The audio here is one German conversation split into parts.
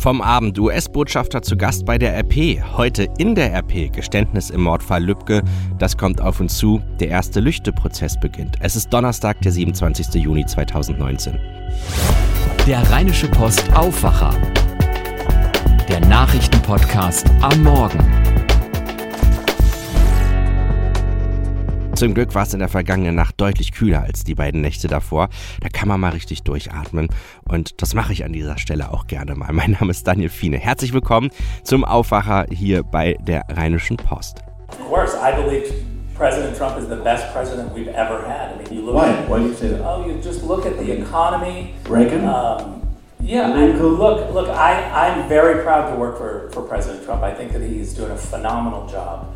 Vom Abend US-Botschafter zu Gast bei der RP. Heute in der RP Geständnis im Mordfall Lübcke. Das kommt auf uns zu. Der erste Lüchte-Prozess beginnt. Es ist Donnerstag, der 27. Juni 2019. Der Rheinische Post Aufwacher. Der Nachrichtenpodcast am Morgen. Zum Glück war es in der vergangenen Nacht deutlich kühler als die beiden Nächte davor. Da kann man mal richtig durchatmen. Und das mache ich an dieser Stelle auch gerne mal. Mein Name ist Daniel Fiene. Herzlich willkommen zum Aufwacher hier bei der Rheinischen Post. Of course, I believe President Trump is the best president we've ever had. I mean, you look Why? at Why do you say that? oh, you just look at the economy. Reagan? Um, yeah, I, look, look. I, I'm very proud to work for, for President Trump. I think that he's doing a phenomenal job.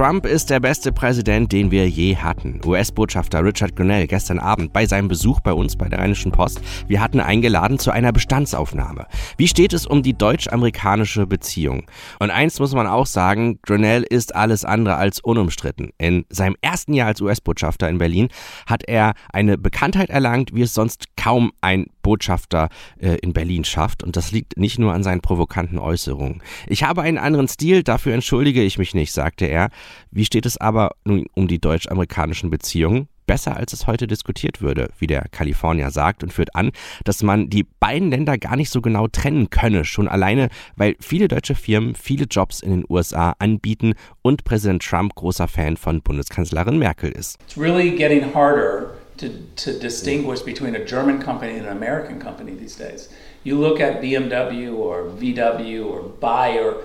Trump ist der beste Präsident, den wir je hatten. US-Botschafter Richard Grenell gestern Abend bei seinem Besuch bei uns bei der Rheinischen Post. Wir hatten eingeladen zu einer Bestandsaufnahme. Wie steht es um die deutsch-amerikanische Beziehung? Und eins muss man auch sagen, Grenell ist alles andere als unumstritten. In seinem ersten Jahr als US-Botschafter in Berlin hat er eine Bekanntheit erlangt, wie es sonst kaum ein Botschafter äh, in Berlin schafft. Und das liegt nicht nur an seinen provokanten Äußerungen. Ich habe einen anderen Stil, dafür entschuldige ich mich nicht, sagte er. Wie steht es aber nun um die deutsch-amerikanischen Beziehungen? Besser als es heute diskutiert würde, wie der Kalifornier sagt und führt an, dass man die beiden Länder gar nicht so genau trennen könne, schon alleine, weil viele deutsche Firmen viele Jobs in den USA anbieten und Präsident Trump großer Fan von Bundeskanzlerin Merkel ist. It's really getting harder to, to distinguish between a German company and an American company these days. You look at BMW or VW or Bayer,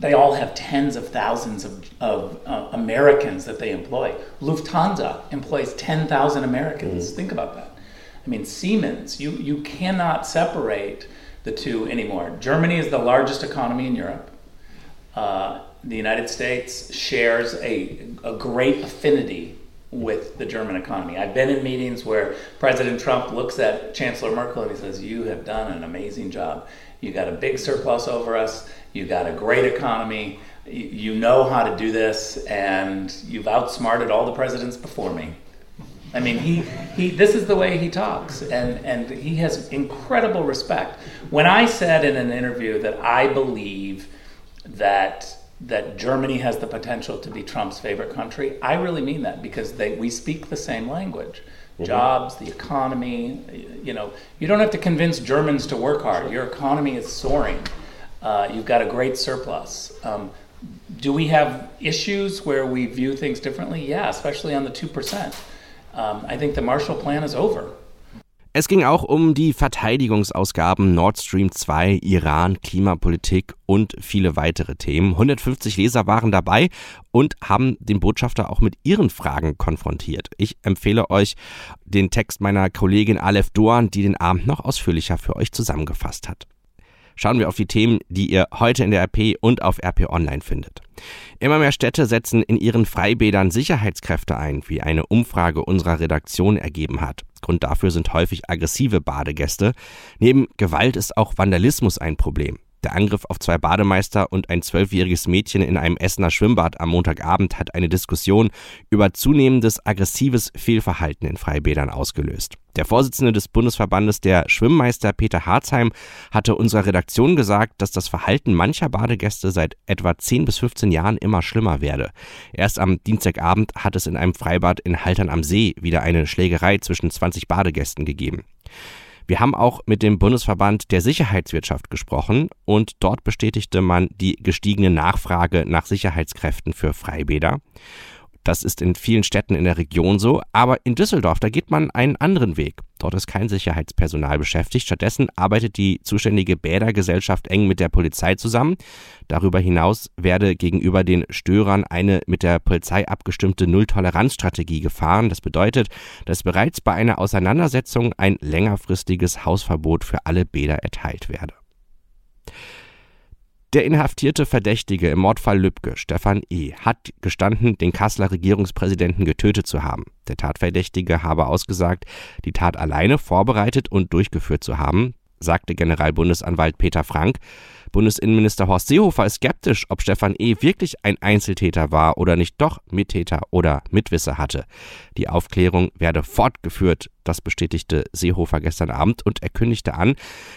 they all have tens of thousands of, of uh, Americans that they employ. Lufthansa employs 10,000 Americans. Think about that. I mean, Siemens, you, you cannot separate the two anymore. Germany is the largest economy in Europe. Uh, the United States shares a, a great affinity with the German economy. I've been in meetings where President Trump looks at Chancellor Merkel and he says, You have done an amazing job. You got a big surplus over us, you got a great economy, you know how to do this, and you've outsmarted all the presidents before me. I mean, he, he this is the way he talks, and, and he has incredible respect. When I said in an interview that I believe that that Germany has the potential to be Trump's favorite country, I really mean that because they, we speak the same language. Jobs, the economy. You know, you don't have to convince Germans to work hard. Your economy is soaring. Uh, you've got a great surplus. Um, do we have issues where we view things differently? Yeah, especially on the 2%. Um, I think the Marshall Plan is over. Es ging auch um die Verteidigungsausgaben Nord Stream 2, Iran, Klimapolitik und viele weitere Themen. 150 Leser waren dabei und haben den Botschafter auch mit ihren Fragen konfrontiert. Ich empfehle euch den Text meiner Kollegin Aleph Doan, die den Abend noch ausführlicher für euch zusammengefasst hat. Schauen wir auf die Themen, die ihr heute in der RP und auf RP Online findet. Immer mehr Städte setzen in ihren Freibädern Sicherheitskräfte ein, wie eine Umfrage unserer Redaktion ergeben hat. Grund dafür sind häufig aggressive Badegäste. Neben Gewalt ist auch Vandalismus ein Problem. Der Angriff auf zwei Bademeister und ein zwölfjähriges Mädchen in einem Essener Schwimmbad am Montagabend hat eine Diskussion über zunehmendes aggressives Fehlverhalten in Freibädern ausgelöst. Der Vorsitzende des Bundesverbandes der Schwimmmeister Peter Harzheim hatte unserer Redaktion gesagt, dass das Verhalten mancher Badegäste seit etwa 10 bis 15 Jahren immer schlimmer werde. Erst am Dienstagabend hat es in einem Freibad in Haltern am See wieder eine Schlägerei zwischen 20 Badegästen gegeben. Wir haben auch mit dem Bundesverband der Sicherheitswirtschaft gesprochen und dort bestätigte man die gestiegene Nachfrage nach Sicherheitskräften für Freibäder. Das ist in vielen Städten in der Region so, aber in Düsseldorf, da geht man einen anderen Weg. Dort ist kein Sicherheitspersonal beschäftigt. Stattdessen arbeitet die zuständige Bädergesellschaft eng mit der Polizei zusammen. Darüber hinaus werde gegenüber den Störern eine mit der Polizei abgestimmte Nulltoleranzstrategie gefahren. Das bedeutet, dass bereits bei einer Auseinandersetzung ein längerfristiges Hausverbot für alle Bäder erteilt werde. Der inhaftierte Verdächtige im Mordfall Lübcke, Stefan E., hat gestanden, den Kasseler Regierungspräsidenten getötet zu haben. Der Tatverdächtige habe ausgesagt, die Tat alleine vorbereitet und durchgeführt zu haben. Sagte Generalbundesanwalt Peter Frank. Bundesinnenminister Horst Seehofer ist skeptisch, ob Stefan E. wirklich ein Einzeltäter war oder nicht doch Mittäter oder Mitwisser hatte. Die Aufklärung werde fortgeführt, das bestätigte Seehofer gestern Abend und er kündigte an,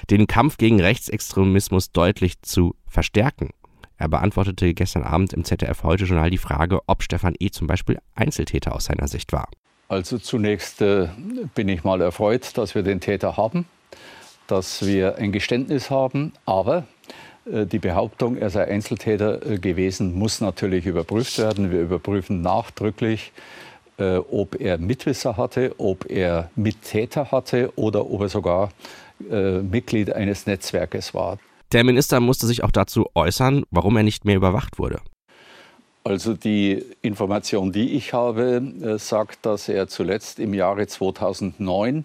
den Kampf gegen Rechtsextremismus deutlich zu verstärken. Er beantwortete gestern Abend im ZDF Heute Journal die Frage, ob Stefan E. zum Beispiel Einzeltäter aus seiner Sicht war. Also zunächst äh, bin ich mal erfreut, dass wir den Täter haben, dass wir ein Geständnis haben, aber äh, die Behauptung, er sei Einzeltäter äh, gewesen, muss natürlich überprüft werden. Wir überprüfen nachdrücklich, äh, ob er Mitwisser hatte, ob er Mittäter hatte oder ob er sogar Mitglied eines Netzwerkes war. Der Minister musste sich auch dazu äußern, warum er nicht mehr überwacht wurde. Also die Information, die ich habe, sagt, dass er zuletzt im Jahre 2009 äh,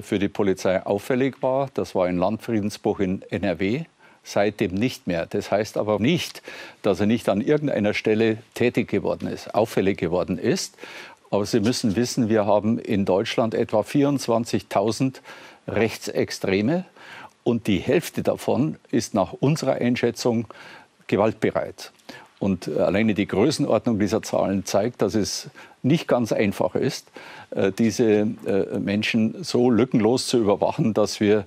für die Polizei auffällig war. Das war ein Landfriedensbruch in NRW. Seitdem nicht mehr. Das heißt aber nicht, dass er nicht an irgendeiner Stelle tätig geworden ist, auffällig geworden ist. Aber Sie müssen wissen, wir haben in Deutschland etwa 24.000 Rechtsextreme und die Hälfte davon ist nach unserer Einschätzung gewaltbereit. Und äh, alleine die Größenordnung dieser Zahlen zeigt, dass es nicht ganz einfach ist, äh, diese äh, Menschen so lückenlos zu überwachen, dass wir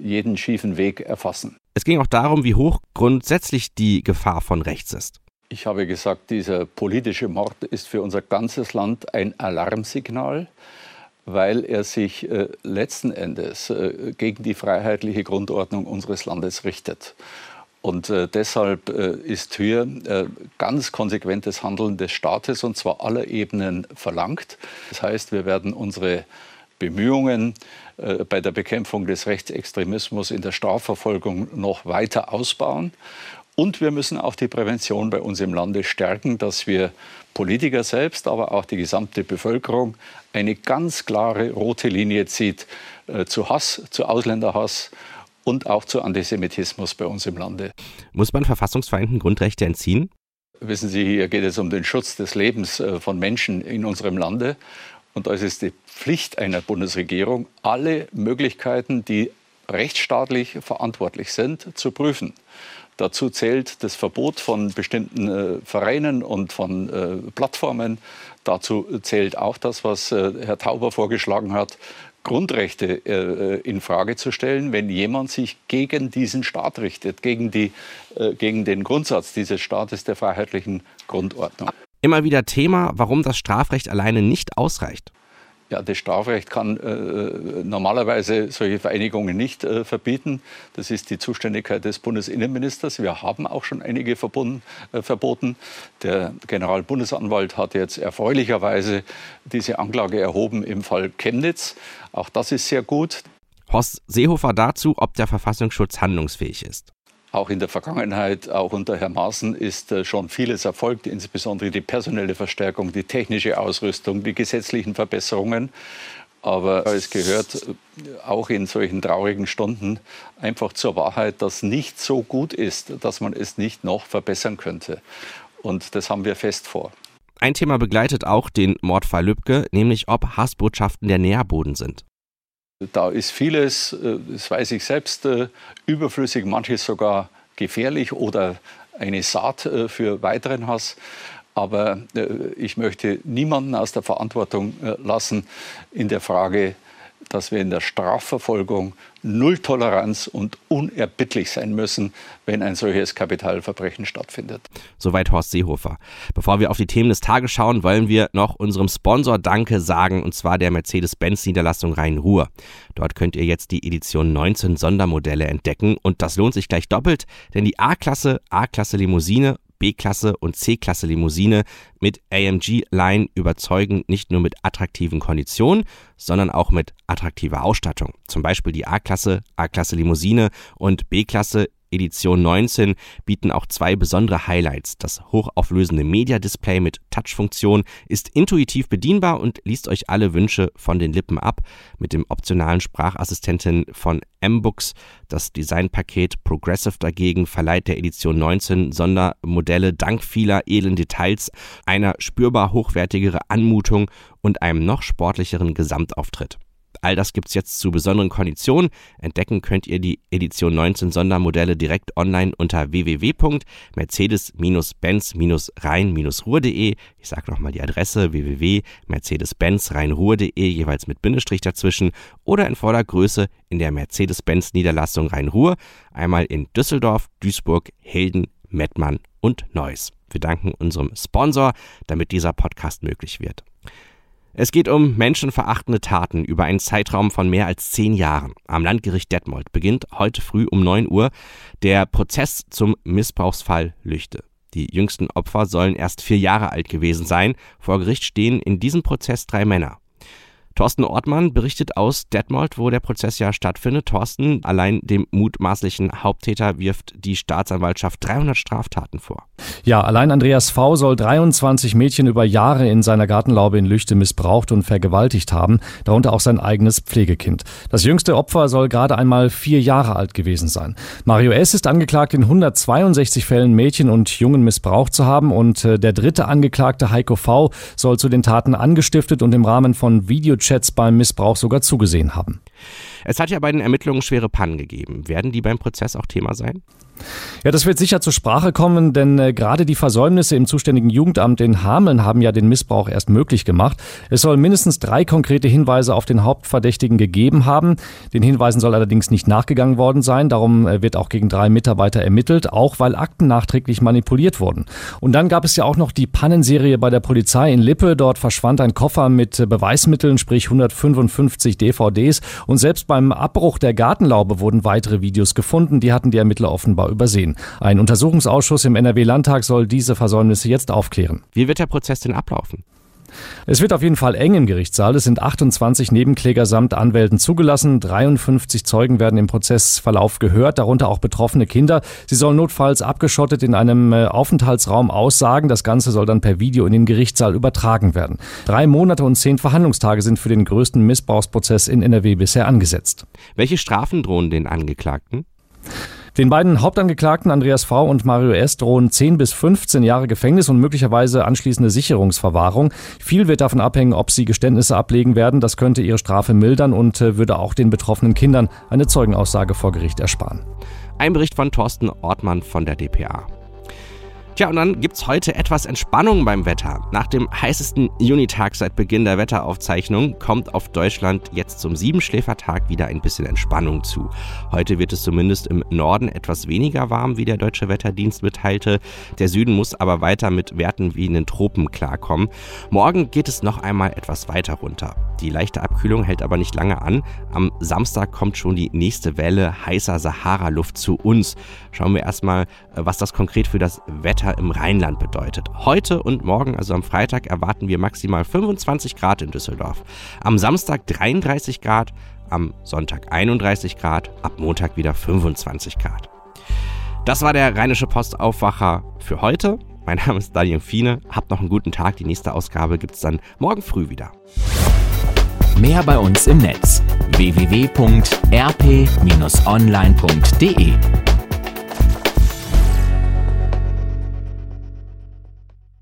jeden schiefen Weg erfassen. Es ging auch darum, wie hoch grundsätzlich die Gefahr von rechts ist. Ich habe gesagt, dieser politische Mord ist für unser ganzes Land ein Alarmsignal weil er sich letzten Endes gegen die freiheitliche Grundordnung unseres Landes richtet. Und äh, deshalb äh, ist hier äh, ganz konsequentes Handeln des Staates und zwar aller Ebenen verlangt. Das heißt, wir werden unsere Bemühungen äh, bei der Bekämpfung des Rechtsextremismus in der Strafverfolgung noch weiter ausbauen. Und wir müssen auch die Prävention bei uns im Lande stärken, dass wir Politiker selbst, aber auch die gesamte Bevölkerung eine ganz klare rote Linie zieht äh, zu Hass, zu Ausländerhass und auch zu Antisemitismus bei uns im Lande. Muss man Verfassungsfeinden Grundrechte entziehen? Wissen Sie, hier geht es um den Schutz des Lebens äh, von Menschen in unserem Lande. Und da ist es die Pflicht einer Bundesregierung, alle Möglichkeiten, die rechtsstaatlich verantwortlich sind, zu prüfen. Dazu zählt das Verbot von bestimmten äh, Vereinen und von äh, Plattformen. Dazu zählt auch das, was äh, Herr Tauber vorgeschlagen hat, Grundrechte äh, in Frage zu stellen, wenn jemand sich gegen diesen Staat richtet, gegen, die, äh, gegen den Grundsatz dieses Staates der freiheitlichen Grundordnung. Immer wieder Thema, warum das Strafrecht alleine nicht ausreicht. Ja, das Strafrecht kann äh, normalerweise solche Vereinigungen nicht äh, verbieten. Das ist die Zuständigkeit des Bundesinnenministers. Wir haben auch schon einige verbunden, äh, verboten. Der Generalbundesanwalt hat jetzt erfreulicherweise diese Anklage erhoben im Fall Chemnitz. Auch das ist sehr gut. Horst Seehofer dazu, ob der Verfassungsschutz handlungsfähig ist. Auch in der Vergangenheit, auch unter Herrn Maaßen, ist äh, schon vieles erfolgt, insbesondere die personelle Verstärkung, die technische Ausrüstung, die gesetzlichen Verbesserungen. Aber es gehört äh, auch in solchen traurigen Stunden einfach zur Wahrheit, dass nicht so gut ist, dass man es nicht noch verbessern könnte. Und das haben wir fest vor. Ein Thema begleitet auch den Mordfall Lübcke, nämlich ob Hassbotschaften der Nährboden sind. Da ist vieles, äh, das weiß ich selbst, äh, überflüssig, manches sogar gefährlich oder eine Saat äh, für weiteren Hass. Aber ich möchte niemanden aus der Verantwortung lassen in der Frage, dass wir in der Strafverfolgung null Toleranz und unerbittlich sein müssen, wenn ein solches Kapitalverbrechen stattfindet. Soweit Horst Seehofer. Bevor wir auf die Themen des Tages schauen, wollen wir noch unserem Sponsor Danke sagen, und zwar der Mercedes-Benz-Niederlassung Rhein-Ruhr. Dort könnt ihr jetzt die Edition 19 Sondermodelle entdecken und das lohnt sich gleich doppelt, denn die A-Klasse, A-Klasse Limousine B-Klasse und C-Klasse Limousine mit AMG-Line überzeugen nicht nur mit attraktiven Konditionen, sondern auch mit attraktiver Ausstattung. Zum Beispiel die A-Klasse, A-Klasse Limousine und B-Klasse Edition 19 bieten auch zwei besondere Highlights. Das hochauflösende Media-Display mit Touch-Funktion ist intuitiv bedienbar und liest euch alle Wünsche von den Lippen ab. Mit dem optionalen Sprachassistenten von M-Books. Das Designpaket Progressive dagegen verleiht der Edition 19 Sondermodelle dank vieler edlen Details einer spürbar hochwertigere Anmutung und einem noch sportlicheren Gesamtauftritt. All das gibt's jetzt zu besonderen Konditionen. Entdecken könnt ihr die Edition 19 Sondermodelle direkt online unter www.mercedes-benz-rhein-ruhr.de. Ich sage nochmal die Adresse www.mercedes-benz-rhein-ruhr.de, jeweils mit Bindestrich dazwischen oder in voller Größe in der Mercedes-Benz Niederlassung Rhein-Ruhr. Einmal in Düsseldorf, Duisburg, Helden, Mettmann und Neuss. Wir danken unserem Sponsor, damit dieser Podcast möglich wird. Es geht um menschenverachtende Taten über einen Zeitraum von mehr als zehn Jahren. Am Landgericht Detmold beginnt heute früh um 9 Uhr der Prozess zum Missbrauchsfall Lüchte. Die jüngsten Opfer sollen erst vier Jahre alt gewesen sein. Vor Gericht stehen in diesem Prozess drei Männer. Thorsten Ortmann berichtet aus Detmold, wo der Prozess ja stattfindet. Thorsten, allein dem mutmaßlichen Haupttäter wirft die Staatsanwaltschaft 300 Straftaten vor. Ja, allein Andreas V. soll 23 Mädchen über Jahre in seiner Gartenlaube in Lüchte missbraucht und vergewaltigt haben, darunter auch sein eigenes Pflegekind. Das jüngste Opfer soll gerade einmal vier Jahre alt gewesen sein. Mario S. ist angeklagt, in 162 Fällen Mädchen und Jungen missbraucht zu haben und äh, der dritte Angeklagte Heiko V. soll zu den Taten angestiftet und im Rahmen von Video Chats beim Missbrauch sogar zugesehen haben. Es hat ja bei den Ermittlungen schwere Pannen gegeben. Werden die beim Prozess auch Thema sein? Ja, das wird sicher zur Sprache kommen, denn äh, gerade die Versäumnisse im zuständigen Jugendamt in Hameln haben ja den Missbrauch erst möglich gemacht. Es soll mindestens drei konkrete Hinweise auf den Hauptverdächtigen gegeben haben. Den Hinweisen soll allerdings nicht nachgegangen worden sein. Darum äh, wird auch gegen drei Mitarbeiter ermittelt, auch weil Akten nachträglich manipuliert wurden. Und dann gab es ja auch noch die Pannenserie bei der Polizei in Lippe. Dort verschwand ein Koffer mit äh, Beweismitteln, sprich 155 DVDs. Und selbst beim Abbruch der Gartenlaube wurden weitere Videos gefunden. Die hatten die Ermittler offenbar offenbar übersehen. Ein Untersuchungsausschuss im NRW-Landtag soll diese Versäumnisse jetzt aufklären. Wie wird der Prozess denn ablaufen? Es wird auf jeden Fall eng im Gerichtssaal. Es sind 28 Nebenkläger samt Anwälten zugelassen. 53 Zeugen werden im Prozessverlauf gehört, darunter auch betroffene Kinder. Sie sollen notfalls abgeschottet in einem äh, Aufenthaltsraum aussagen. Das Ganze soll dann per Video in den Gerichtssaal übertragen werden. Drei Monate und zehn Verhandlungstage sind für den größten Missbrauchsprozess in NRW bisher angesetzt. Welche Strafen drohen den Angeklagten? Den beiden Hauptangeklagten Andreas V. und Mario S. drohen 10 bis 15 Jahre Gefängnis und möglicherweise anschließende Sicherungsverwahrung. Viel wird davon abhängen, ob sie Geständnisse ablegen werden. Das könnte ihre Strafe mildern und äh, würde auch den betroffenen Kindern eine Zeugenaussage vor Gericht ersparen. Ein Bericht von Thorsten Ortmann von der DPA. Tja, und dann gibt's heute etwas Entspannung beim Wetter. Nach dem heißesten Junitag seit Beginn der Wetteraufzeichnung kommt auf Deutschland jetzt zum Siebenschläfertag wieder ein bisschen Entspannung zu. Heute wird es zumindest im Norden etwas weniger warm, wie der Deutsche Wetterdienst mitteilte. Der Süden muss aber weiter mit Werten wie in den Tropen klarkommen. Morgen geht es noch einmal etwas weiter runter. Die leichte Abkühlung hält aber nicht lange an. Am Samstag kommt schon die nächste Welle heißer Sahara-Luft zu uns. Schauen wir erstmal, äh, was das konkret für das Wetter Wetter im Rheinland bedeutet. Heute und morgen, also am Freitag, erwarten wir maximal 25 Grad in Düsseldorf. Am Samstag 33 Grad, am Sonntag 31 Grad, ab Montag wieder 25 Grad. Das war der Rheinische Postaufwacher für heute. Mein Name ist Daniel Fiene. Habt noch einen guten Tag. Die nächste Ausgabe gibt es dann morgen früh wieder. Mehr bei uns im Netz www.rp-online.de